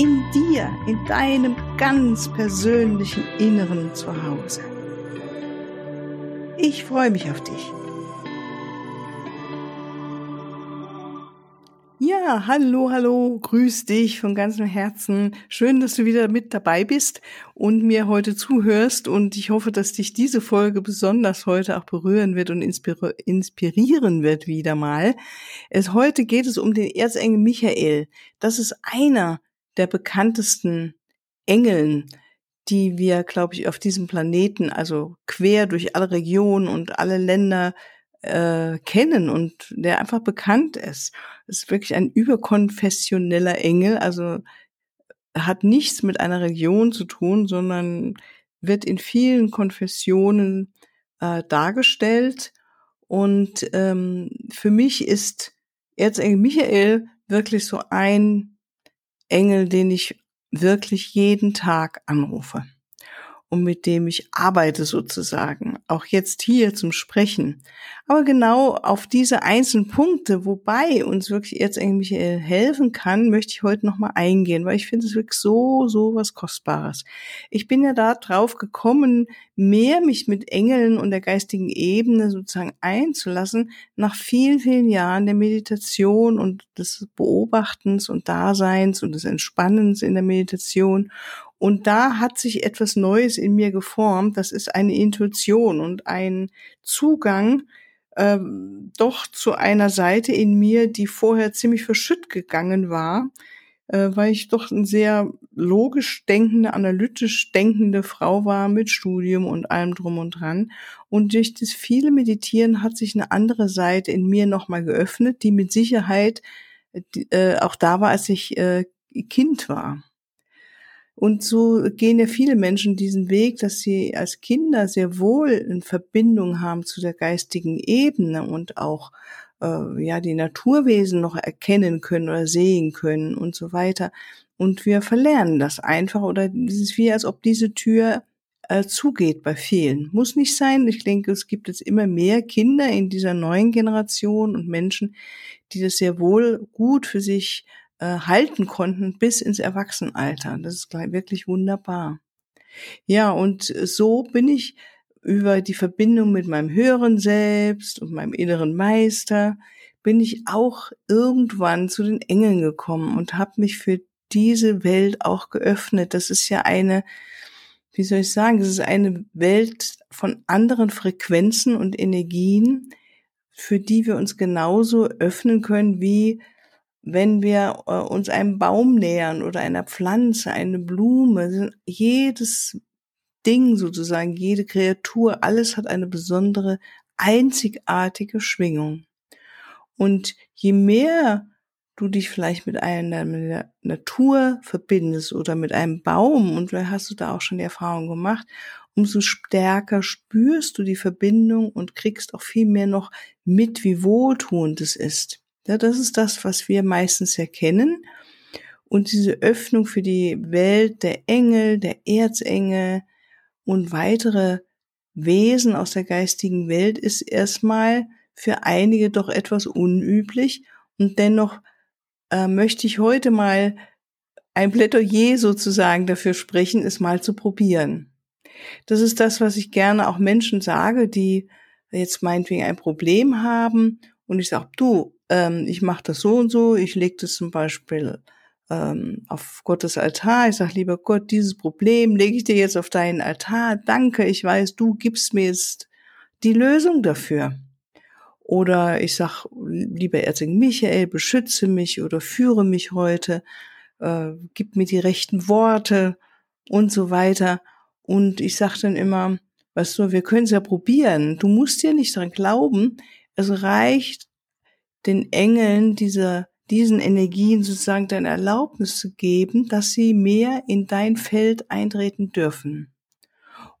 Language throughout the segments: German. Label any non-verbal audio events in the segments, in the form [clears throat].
in dir, in deinem ganz persönlichen Inneren zu Hause. Ich freue mich auf dich. Ja, hallo, hallo, grüß dich von ganzem Herzen. Schön, dass du wieder mit dabei bist und mir heute zuhörst und ich hoffe, dass dich diese Folge besonders heute auch berühren wird und inspirieren wird wieder mal. Es, heute geht es um den Erzengel Michael. Das ist einer der bekanntesten Engeln, die wir, glaube ich, auf diesem Planeten, also quer durch alle Regionen und alle Länder äh, kennen und der einfach bekannt ist. Ist wirklich ein überkonfessioneller Engel, also hat nichts mit einer Region zu tun, sondern wird in vielen Konfessionen äh, dargestellt. Und ähm, für mich ist Erzengel Michael wirklich so ein Engel, den ich wirklich jeden Tag anrufe und mit dem ich arbeite sozusagen, auch jetzt hier zum Sprechen. Aber genau auf diese einzelnen Punkte, wobei uns wirklich jetzt eigentlich helfen kann, möchte ich heute nochmal eingehen, weil ich finde es wirklich so, so was Kostbares. Ich bin ja da drauf gekommen, mehr mich mit Engeln und der geistigen Ebene sozusagen einzulassen, nach vielen, vielen Jahren der Meditation und des Beobachtens und Daseins und des Entspannens in der Meditation und da hat sich etwas Neues in mir geformt. Das ist eine Intuition und ein Zugang ähm, doch zu einer Seite in mir, die vorher ziemlich verschütt gegangen war, äh, weil ich doch eine sehr logisch denkende, analytisch denkende Frau war mit Studium und allem drum und dran. Und durch das viele Meditieren hat sich eine andere Seite in mir nochmal geöffnet, die mit Sicherheit äh, auch da war, als ich äh, Kind war. Und so gehen ja viele Menschen diesen Weg, dass sie als Kinder sehr wohl in Verbindung haben zu der geistigen Ebene und auch äh, ja die Naturwesen noch erkennen können oder sehen können und so weiter. Und wir verlernen das einfach oder es ist wie, als ob diese Tür äh, zugeht bei vielen. Muss nicht sein. Ich denke, es gibt jetzt immer mehr Kinder in dieser neuen Generation und Menschen, die das sehr wohl gut für sich äh, halten konnten bis ins Erwachsenenalter. Das ist wirklich wunderbar. Ja, und so bin ich über die Verbindung mit meinem höheren Selbst und meinem inneren Meister, bin ich auch irgendwann zu den Engeln gekommen und habe mich für diese Welt auch geöffnet. Das ist ja eine, wie soll ich sagen, das ist eine Welt von anderen Frequenzen und Energien, für die wir uns genauso öffnen können wie wenn wir äh, uns einem Baum nähern oder einer Pflanze, eine Blume, jedes Ding sozusagen, jede Kreatur, alles hat eine besondere, einzigartige Schwingung. Und je mehr du dich vielleicht mit einer Natur verbindest oder mit einem Baum, und vielleicht hast du da auch schon die Erfahrung gemacht, umso stärker spürst du die Verbindung und kriegst auch viel mehr noch mit, wie wohltuend es ist. Ja, das ist das, was wir meistens erkennen. Und diese Öffnung für die Welt der Engel, der Erzengel und weitere Wesen aus der geistigen Welt ist erstmal für einige doch etwas unüblich. Und dennoch äh, möchte ich heute mal ein Plädoyer sozusagen dafür sprechen, es mal zu probieren. Das ist das, was ich gerne auch Menschen sage, die jetzt meinetwegen ein Problem haben und ich sage, du, ähm, ich mache das so und so, ich lege das zum Beispiel ähm, auf Gottes Altar. Ich sage, lieber Gott, dieses Problem lege ich dir jetzt auf deinen Altar. Danke, ich weiß, du gibst mir jetzt die Lösung dafür. Oder ich sag, lieber Erzengel Michael, beschütze mich oder führe mich heute, äh, gib mir die rechten Worte und so weiter. Und ich sag dann immer, weißt du, wir können es ja probieren. Du musst ja nicht dran glauben. Es reicht, den Engeln diese, diesen Energien sozusagen deine Erlaubnis zu geben, dass sie mehr in dein Feld eintreten dürfen.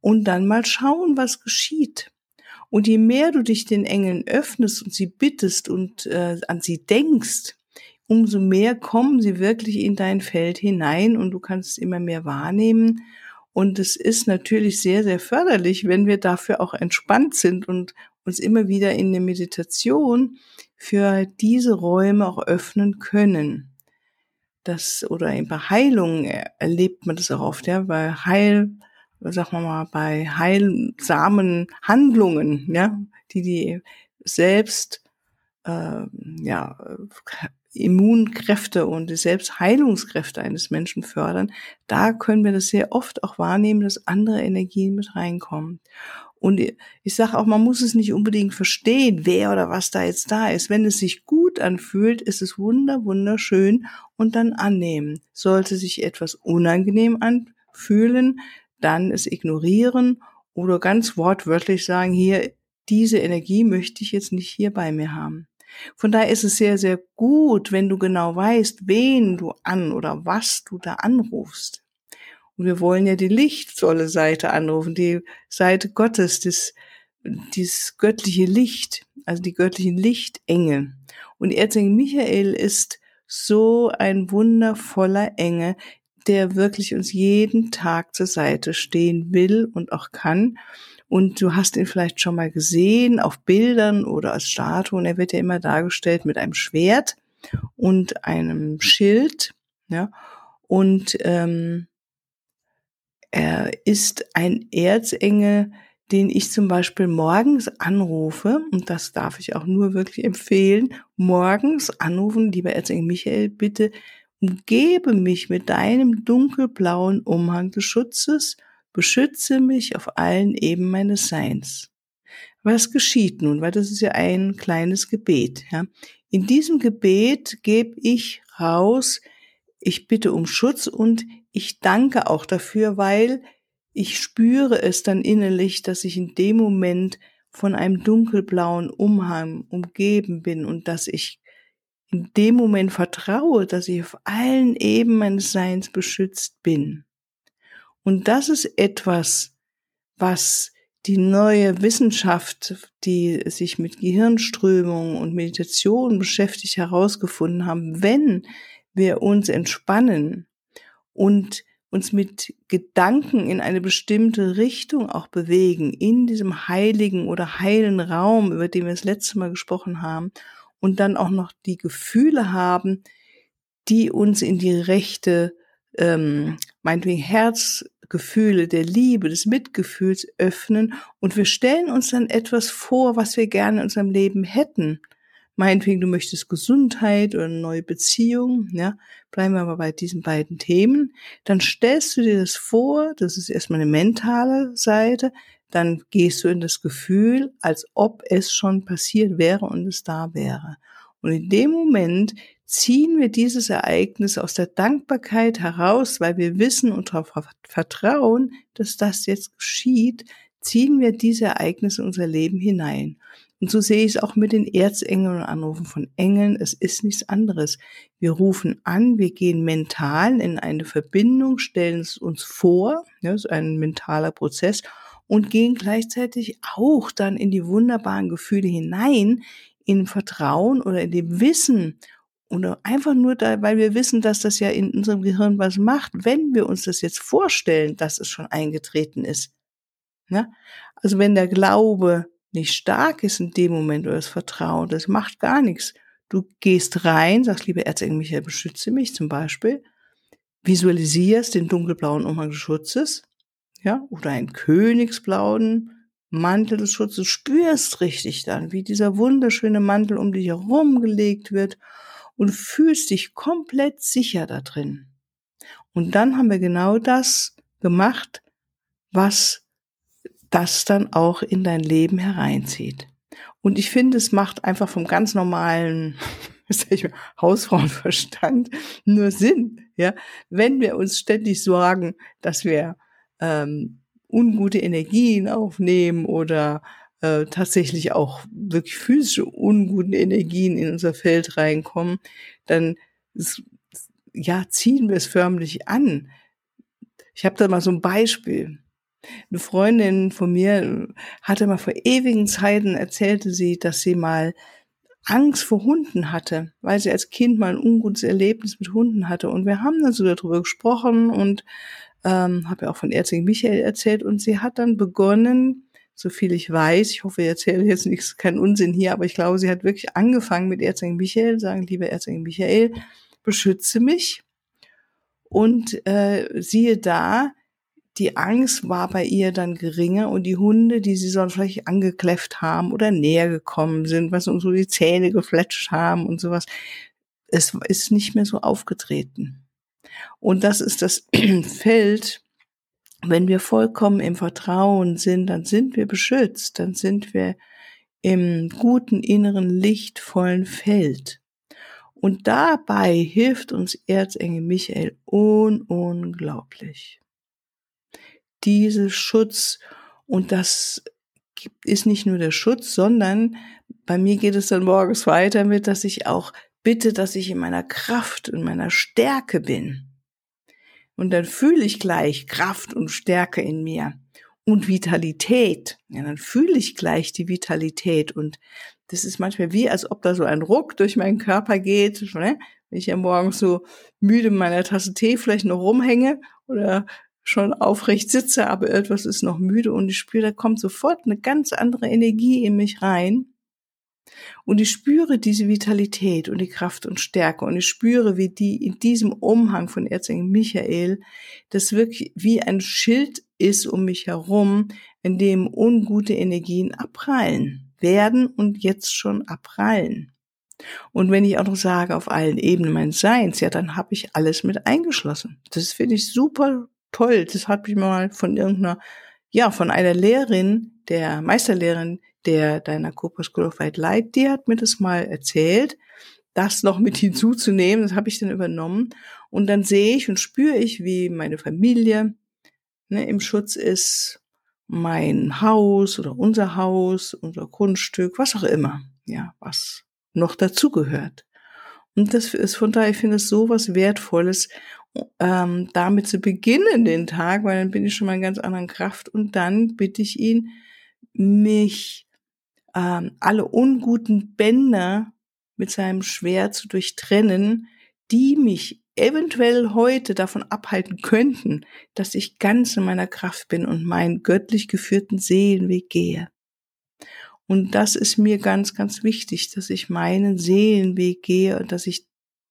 Und dann mal schauen, was geschieht. Und je mehr du dich den Engeln öffnest und sie bittest und äh, an sie denkst, umso mehr kommen sie wirklich in dein Feld hinein und du kannst immer mehr wahrnehmen. Und es ist natürlich sehr, sehr förderlich, wenn wir dafür auch entspannt sind und uns immer wieder in der Meditation für diese Räume auch öffnen können. Das, oder in bei Heilung erlebt man das auch oft, ja, bei Heil, sagen wir mal, bei heilsamen Handlungen, ja, die die selbst, äh, ja, Immunkräfte und die Selbstheilungskräfte eines Menschen fördern, da können wir das sehr oft auch wahrnehmen, dass andere Energien mit reinkommen. Und ich sage auch, man muss es nicht unbedingt verstehen, wer oder was da jetzt da ist. Wenn es sich gut anfühlt, ist es wunder, wunderschön und dann annehmen. Sollte sich etwas unangenehm anfühlen, dann es ignorieren oder ganz wortwörtlich sagen, hier, diese Energie möchte ich jetzt nicht hier bei mir haben. Von daher ist es sehr, sehr gut, wenn du genau weißt, wen du an oder was du da anrufst. Und wir wollen ja die lichtvolle Seite anrufen, die Seite Gottes, das, dieses göttliche Licht, also die göttlichen Lichtengel. Und Erzengel Michael ist so ein wundervoller Engel, der wirklich uns jeden Tag zur Seite stehen will und auch kann. Und du hast ihn vielleicht schon mal gesehen auf Bildern oder als Statue. Und er wird ja immer dargestellt mit einem Schwert und einem Schild. Ja. Und ähm, er ist ein Erzengel, den ich zum Beispiel morgens anrufe, und das darf ich auch nur wirklich empfehlen, morgens anrufen, lieber Erzengel Michael, bitte umgebe mich mit deinem dunkelblauen Umhang des Schutzes, beschütze mich auf allen Eben meines Seins. Was geschieht nun? Weil das ist ja ein kleines Gebet. Ja? In diesem Gebet gebe ich raus, ich bitte um Schutz und ich danke auch dafür, weil ich spüre es dann innerlich, dass ich in dem Moment von einem dunkelblauen Umhang umgeben bin und dass ich in dem Moment vertraue, dass ich auf allen Eben meines Seins beschützt bin. Und das ist etwas, was die neue Wissenschaft, die sich mit Gehirnströmungen und Meditation beschäftigt, herausgefunden haben. Wenn wir uns entspannen und uns mit Gedanken in eine bestimmte Richtung auch bewegen, in diesem heiligen oder heilen Raum, über den wir das letzte Mal gesprochen haben, und dann auch noch die Gefühle haben, die uns in die rechte, ähm, meinetwegen Herzgefühle der Liebe, des Mitgefühls öffnen. Und wir stellen uns dann etwas vor, was wir gerne in unserem Leben hätten meinetwegen, du möchtest Gesundheit oder eine neue Beziehung, ja, bleiben wir aber bei diesen beiden Themen, dann stellst du dir das vor, das ist erstmal eine mentale Seite, dann gehst du in das Gefühl, als ob es schon passiert wäre und es da wäre. Und in dem Moment ziehen wir dieses Ereignis aus der Dankbarkeit heraus, weil wir wissen und darauf vertrauen, dass das jetzt geschieht, ziehen wir diese Ereignisse in unser Leben hinein. Und so sehe ich es auch mit den Erzengeln und Anrufen von Engeln. Es ist nichts anderes. Wir rufen an, wir gehen mental in eine Verbindung, stellen es uns vor, ja, ist ein mentaler Prozess, und gehen gleichzeitig auch dann in die wunderbaren Gefühle hinein, in Vertrauen oder in dem Wissen oder einfach nur da, weil wir wissen, dass das ja in unserem Gehirn was macht, wenn wir uns das jetzt vorstellen, dass es schon eingetreten ist. Ja? Also wenn der Glaube nicht stark ist in dem Moment oder das Vertrauen, das macht gar nichts. Du gehst rein, sagst, liebe Erzengel Michael, beschütze mich zum Beispiel, visualisierst den dunkelblauen Umhang des Schutzes, ja, oder einen königsblauen Mantel des Schutzes, spürst richtig dann, wie dieser wunderschöne Mantel um dich herum gelegt wird und fühlst dich komplett sicher da drin. Und dann haben wir genau das gemacht, was das dann auch in dein Leben hereinzieht. Und ich finde, es macht einfach vom ganz normalen [laughs] Hausfrauenverstand [laughs] nur Sinn, ja, wenn wir uns ständig sorgen, dass wir ähm, ungute Energien aufnehmen oder äh, tatsächlich auch wirklich physische unguten Energien in unser Feld reinkommen, dann ja, ziehen wir es förmlich an. Ich habe da mal so ein Beispiel. Eine Freundin von mir hatte mal vor ewigen Zeiten erzählte sie, dass sie mal Angst vor Hunden hatte, weil sie als Kind mal ein ungutes Erlebnis mit Hunden hatte. Und wir haben dann so darüber gesprochen und ähm, habe ja auch von Erzengel Michael erzählt. Und sie hat dann begonnen, so viel ich weiß, ich hoffe, ich erzähle jetzt nichts, keinen Unsinn hier, aber ich glaube, sie hat wirklich angefangen mit Erzengel Michael, sagen, lieber Erzengel Michael, beschütze mich. Und äh, siehe da, die Angst war bei ihr dann geringer und die Hunde, die sie sonst vielleicht angekläfft haben oder näher gekommen sind, was uns so die Zähne gefletscht haben und sowas, es ist nicht mehr so aufgetreten. Und das ist das [clears throat] Feld, wenn wir vollkommen im Vertrauen sind, dann sind wir beschützt, dann sind wir im guten inneren lichtvollen Feld. Und dabei hilft uns Erzengel Michael un unglaublich. Diese Schutz und das ist nicht nur der Schutz, sondern bei mir geht es dann morgens weiter mit, dass ich auch bitte, dass ich in meiner Kraft, in meiner Stärke bin. Und dann fühle ich gleich Kraft und Stärke in mir und Vitalität. Ja, dann fühle ich gleich die Vitalität und das ist manchmal wie, als ob da so ein Ruck durch meinen Körper geht, ne? wenn ich ja morgens so müde mit meiner Tasse Tee vielleicht noch rumhänge oder schon aufrecht sitze, aber etwas ist noch müde und ich spüre, da kommt sofort eine ganz andere Energie in mich rein. Und ich spüre diese Vitalität und die Kraft und Stärke und ich spüre, wie die in diesem Umhang von Erzengel Michael das wirklich wie ein Schild ist um mich herum, in dem ungute Energien abprallen werden und jetzt schon abprallen. Und wenn ich auch noch sage, auf allen Ebenen meines Seins, ja, dann habe ich alles mit eingeschlossen. Das finde ich super toll. Das habe ich mal von irgendeiner, ja, von einer Lehrerin, der Meisterlehrerin der deiner Cooper School of White Light, die hat mir das mal erzählt, das noch mit [laughs] hinzuzunehmen. Das habe ich dann übernommen. Und dann sehe ich und spüre ich, wie meine Familie ne, im Schutz ist, mein Haus oder unser Haus, unser Grundstück, was auch immer, ja, was noch dazugehört. Und das ist von daher, ich finde es so was Wertvolles, ähm, damit zu beginnen den Tag, weil dann bin ich schon mal in ganz anderen Kraft und dann bitte ich ihn, mich ähm, alle unguten Bänder mit seinem Schwert zu durchtrennen, die mich eventuell heute davon abhalten könnten, dass ich ganz in meiner Kraft bin und meinen göttlich geführten Seelenweg gehe. Und das ist mir ganz, ganz wichtig, dass ich meinen Seelenweg gehe und dass ich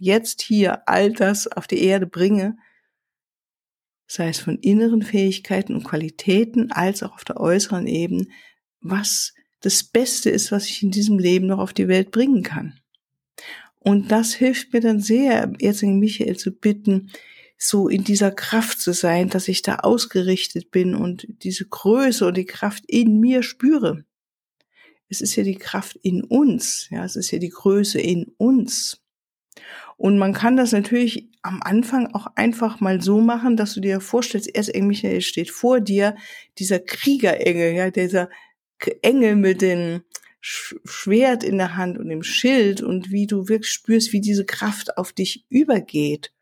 jetzt hier all das auf die Erde bringe, sei es von inneren Fähigkeiten und Qualitäten als auch auf der äußeren Ebene, was das Beste ist, was ich in diesem Leben noch auf die Welt bringen kann. Und das hilft mir dann sehr, Erzengel Michael zu bitten, so in dieser Kraft zu sein, dass ich da ausgerichtet bin und diese Größe und die Kraft in mir spüre. Es ist ja die Kraft in uns, ja, es ist ja die Größe in uns. Und man kann das natürlich am Anfang auch einfach mal so machen, dass du dir vorstellst, Erzengel Michael steht vor dir, dieser Kriegerengel, ja, dieser Engel mit dem Schwert in der Hand und dem Schild und wie du wirklich spürst, wie diese Kraft auf dich übergeht.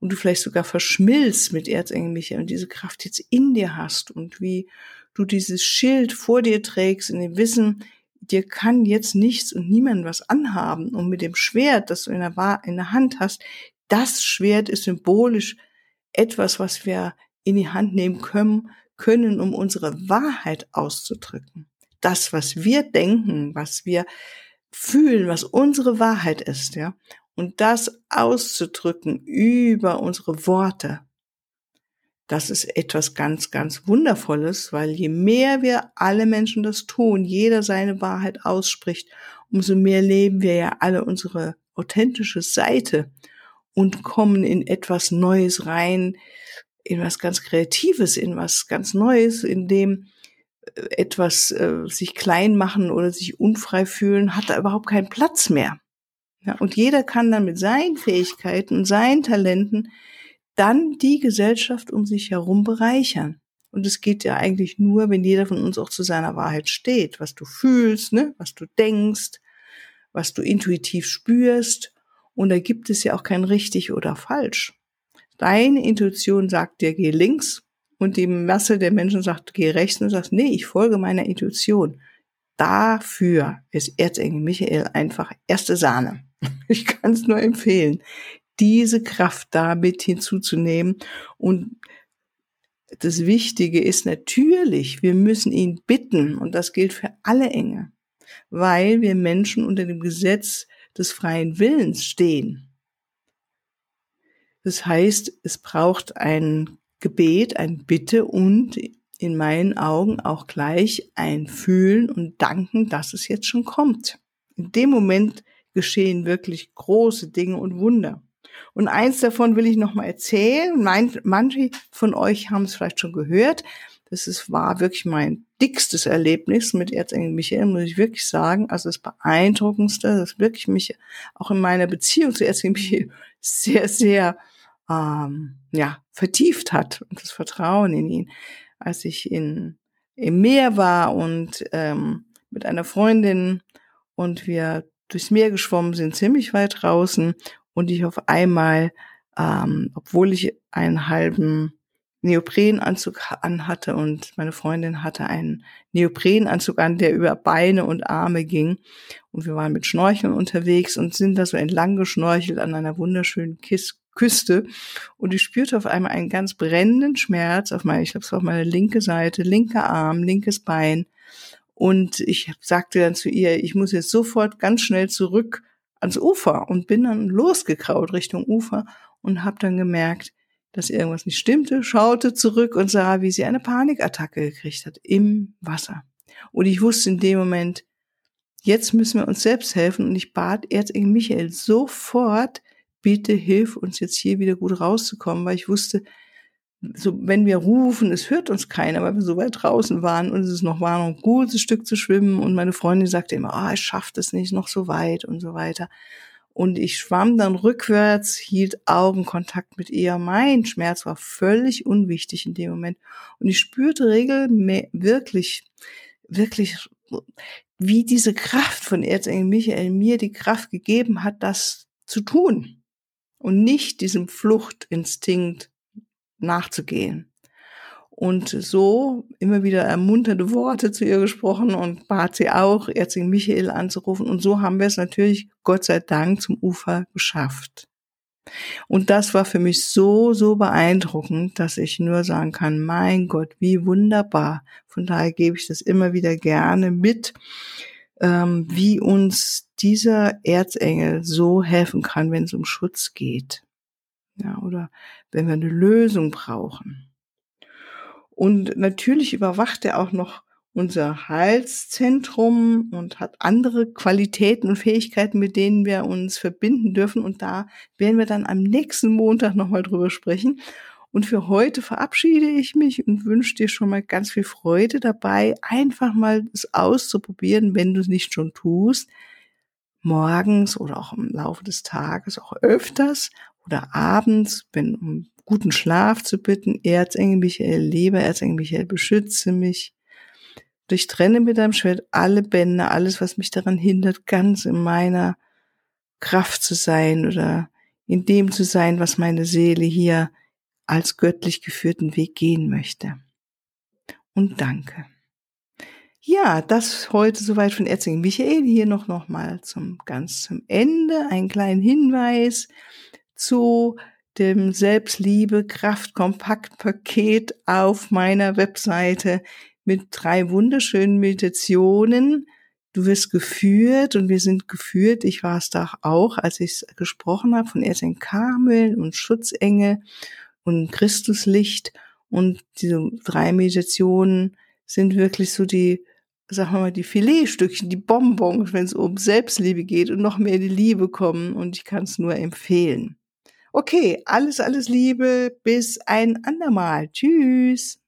Und du vielleicht sogar verschmilzt mit Erzengel Michael und diese Kraft jetzt in dir hast und wie du dieses Schild vor dir trägst in dem Wissen, dir kann jetzt nichts und niemand was anhaben und mit dem Schwert, das du in der, in der Hand hast, das Schwert ist symbolisch etwas, was wir in die Hand nehmen können, können, um unsere Wahrheit auszudrücken. Das, was wir denken, was wir fühlen, was unsere Wahrheit ist, ja, und das auszudrücken über unsere Worte, das ist etwas ganz, ganz Wundervolles, weil je mehr wir alle Menschen das tun, jeder seine Wahrheit ausspricht, umso mehr leben wir ja alle unsere authentische Seite und kommen in etwas Neues rein, in was ganz Kreatives, in was ganz Neues, in dem etwas äh, sich klein machen oder sich unfrei fühlen, hat da überhaupt keinen Platz mehr. Ja, und jeder kann dann mit seinen Fähigkeiten seinen Talenten dann die Gesellschaft um sich herum bereichern. Und es geht ja eigentlich nur, wenn jeder von uns auch zu seiner Wahrheit steht, was du fühlst, ne, was du denkst, was du intuitiv spürst. Und da gibt es ja auch kein richtig oder falsch. Deine Intuition sagt dir, geh links und die Masse der Menschen sagt, geh rechts und du sagst, nee, ich folge meiner Intuition. Dafür ist Erzengel Michael einfach erste Sahne. [laughs] Ich kann es nur empfehlen, diese Kraft da mit hinzuzunehmen. Und das Wichtige ist natürlich, wir müssen ihn bitten, und das gilt für alle Engel, weil wir Menschen unter dem Gesetz des freien Willens stehen. Das heißt, es braucht ein Gebet, ein Bitte und in meinen Augen auch gleich ein Fühlen und Danken, dass es jetzt schon kommt. In dem Moment geschehen wirklich große Dinge und Wunder. Und eins davon will ich noch mal erzählen. Manche von euch haben es vielleicht schon gehört. Das ist, war wirklich mein dickstes Erlebnis mit Erzengel Michael, muss ich wirklich sagen. Also das Beeindruckendste, das wirklich mich auch in meiner Beziehung zu Erzengel Michael [laughs] sehr, sehr ähm, ja, vertieft hat und das Vertrauen in ihn. Als ich in, im Meer war und ähm, mit einer Freundin und wir durchs Meer geschwommen sind, ziemlich weit draußen und ich auf einmal, ähm, obwohl ich einen halben Neoprenanzug anhatte und meine Freundin hatte einen Neoprenanzug an, der über Beine und Arme ging. Und wir waren mit Schnorcheln unterwegs und sind da so entlang geschnorchelt an einer wunderschönen Kis Küste und ich spürte auf einmal einen ganz brennenden Schmerz auf meine, ich glaube, es war auf meine linke Seite, linker Arm, linkes Bein. Und ich sagte dann zu ihr, ich muss jetzt sofort ganz schnell zurück ans Ufer und bin dann losgekraut Richtung Ufer und habe dann gemerkt, dass irgendwas nicht stimmte, schaute zurück und sah, wie sie eine Panikattacke gekriegt hat im Wasser. Und ich wusste in dem Moment, jetzt müssen wir uns selbst helfen und ich bat Erzengel Michael sofort, bitte hilf uns jetzt hier wieder gut rauszukommen, weil ich wusste, so, wenn wir rufen, es hört uns keiner, weil wir so weit draußen waren und es noch war, noch ein gutes Stück zu schwimmen und meine Freundin sagte immer, ah, oh, ich schaff das nicht, noch so weit und so weiter. Und ich schwamm dann rückwärts, hielt Augenkontakt mit ihr. Mein Schmerz war völlig unwichtig in dem Moment. Und ich spürte regelmäßig, wirklich, wirklich, wie diese Kraft von Erzengel Michael mir die Kraft gegeben hat, das zu tun und nicht diesem Fluchtinstinkt nachzugehen. Und so immer wieder ermunternde Worte zu ihr gesprochen und bat sie auch, Erzengel Michael anzurufen. Und so haben wir es natürlich, Gott sei Dank, zum Ufer geschafft. Und das war für mich so, so beeindruckend, dass ich nur sagen kann, mein Gott, wie wunderbar. Von daher gebe ich das immer wieder gerne mit, ähm, wie uns dieser Erzengel so helfen kann, wenn es um Schutz geht. Ja, oder wenn wir eine Lösung brauchen. Und natürlich überwacht er auch noch unser Halszentrum und hat andere Qualitäten und Fähigkeiten, mit denen wir uns verbinden dürfen. Und da werden wir dann am nächsten Montag nochmal drüber sprechen. Und für heute verabschiede ich mich und wünsche dir schon mal ganz viel Freude dabei, einfach mal es auszuprobieren, wenn du es nicht schon tust, morgens oder auch im Laufe des Tages, auch öfters oder abends, wenn um guten Schlaf zu bitten, Erzengel Michael, liebe Erzengel Michael, beschütze mich, durchtrenne mit deinem Schwert alle Bände, alles, was mich daran hindert, ganz in meiner Kraft zu sein oder in dem zu sein, was meine Seele hier als göttlich geführten Weg gehen möchte. Und danke. Ja, das heute soweit von Erzengel Michael. Hier noch, noch mal zum ganz zum Ende einen kleinen Hinweis zu dem Selbstliebe Kraft Kompaktpaket auf meiner Webseite mit drei wunderschönen Meditationen. Du wirst geführt und wir sind geführt. Ich war es da auch, als ich gesprochen habe von Erzengel Karmel und Schutzengel und Christuslicht. Und diese drei Meditationen sind wirklich so die, sagen wir mal, die Filetstückchen, die Bonbons, wenn es um Selbstliebe geht und noch mehr die Liebe kommen. Und ich kann es nur empfehlen. Okay, alles, alles Liebe. Bis ein andermal. Tschüss.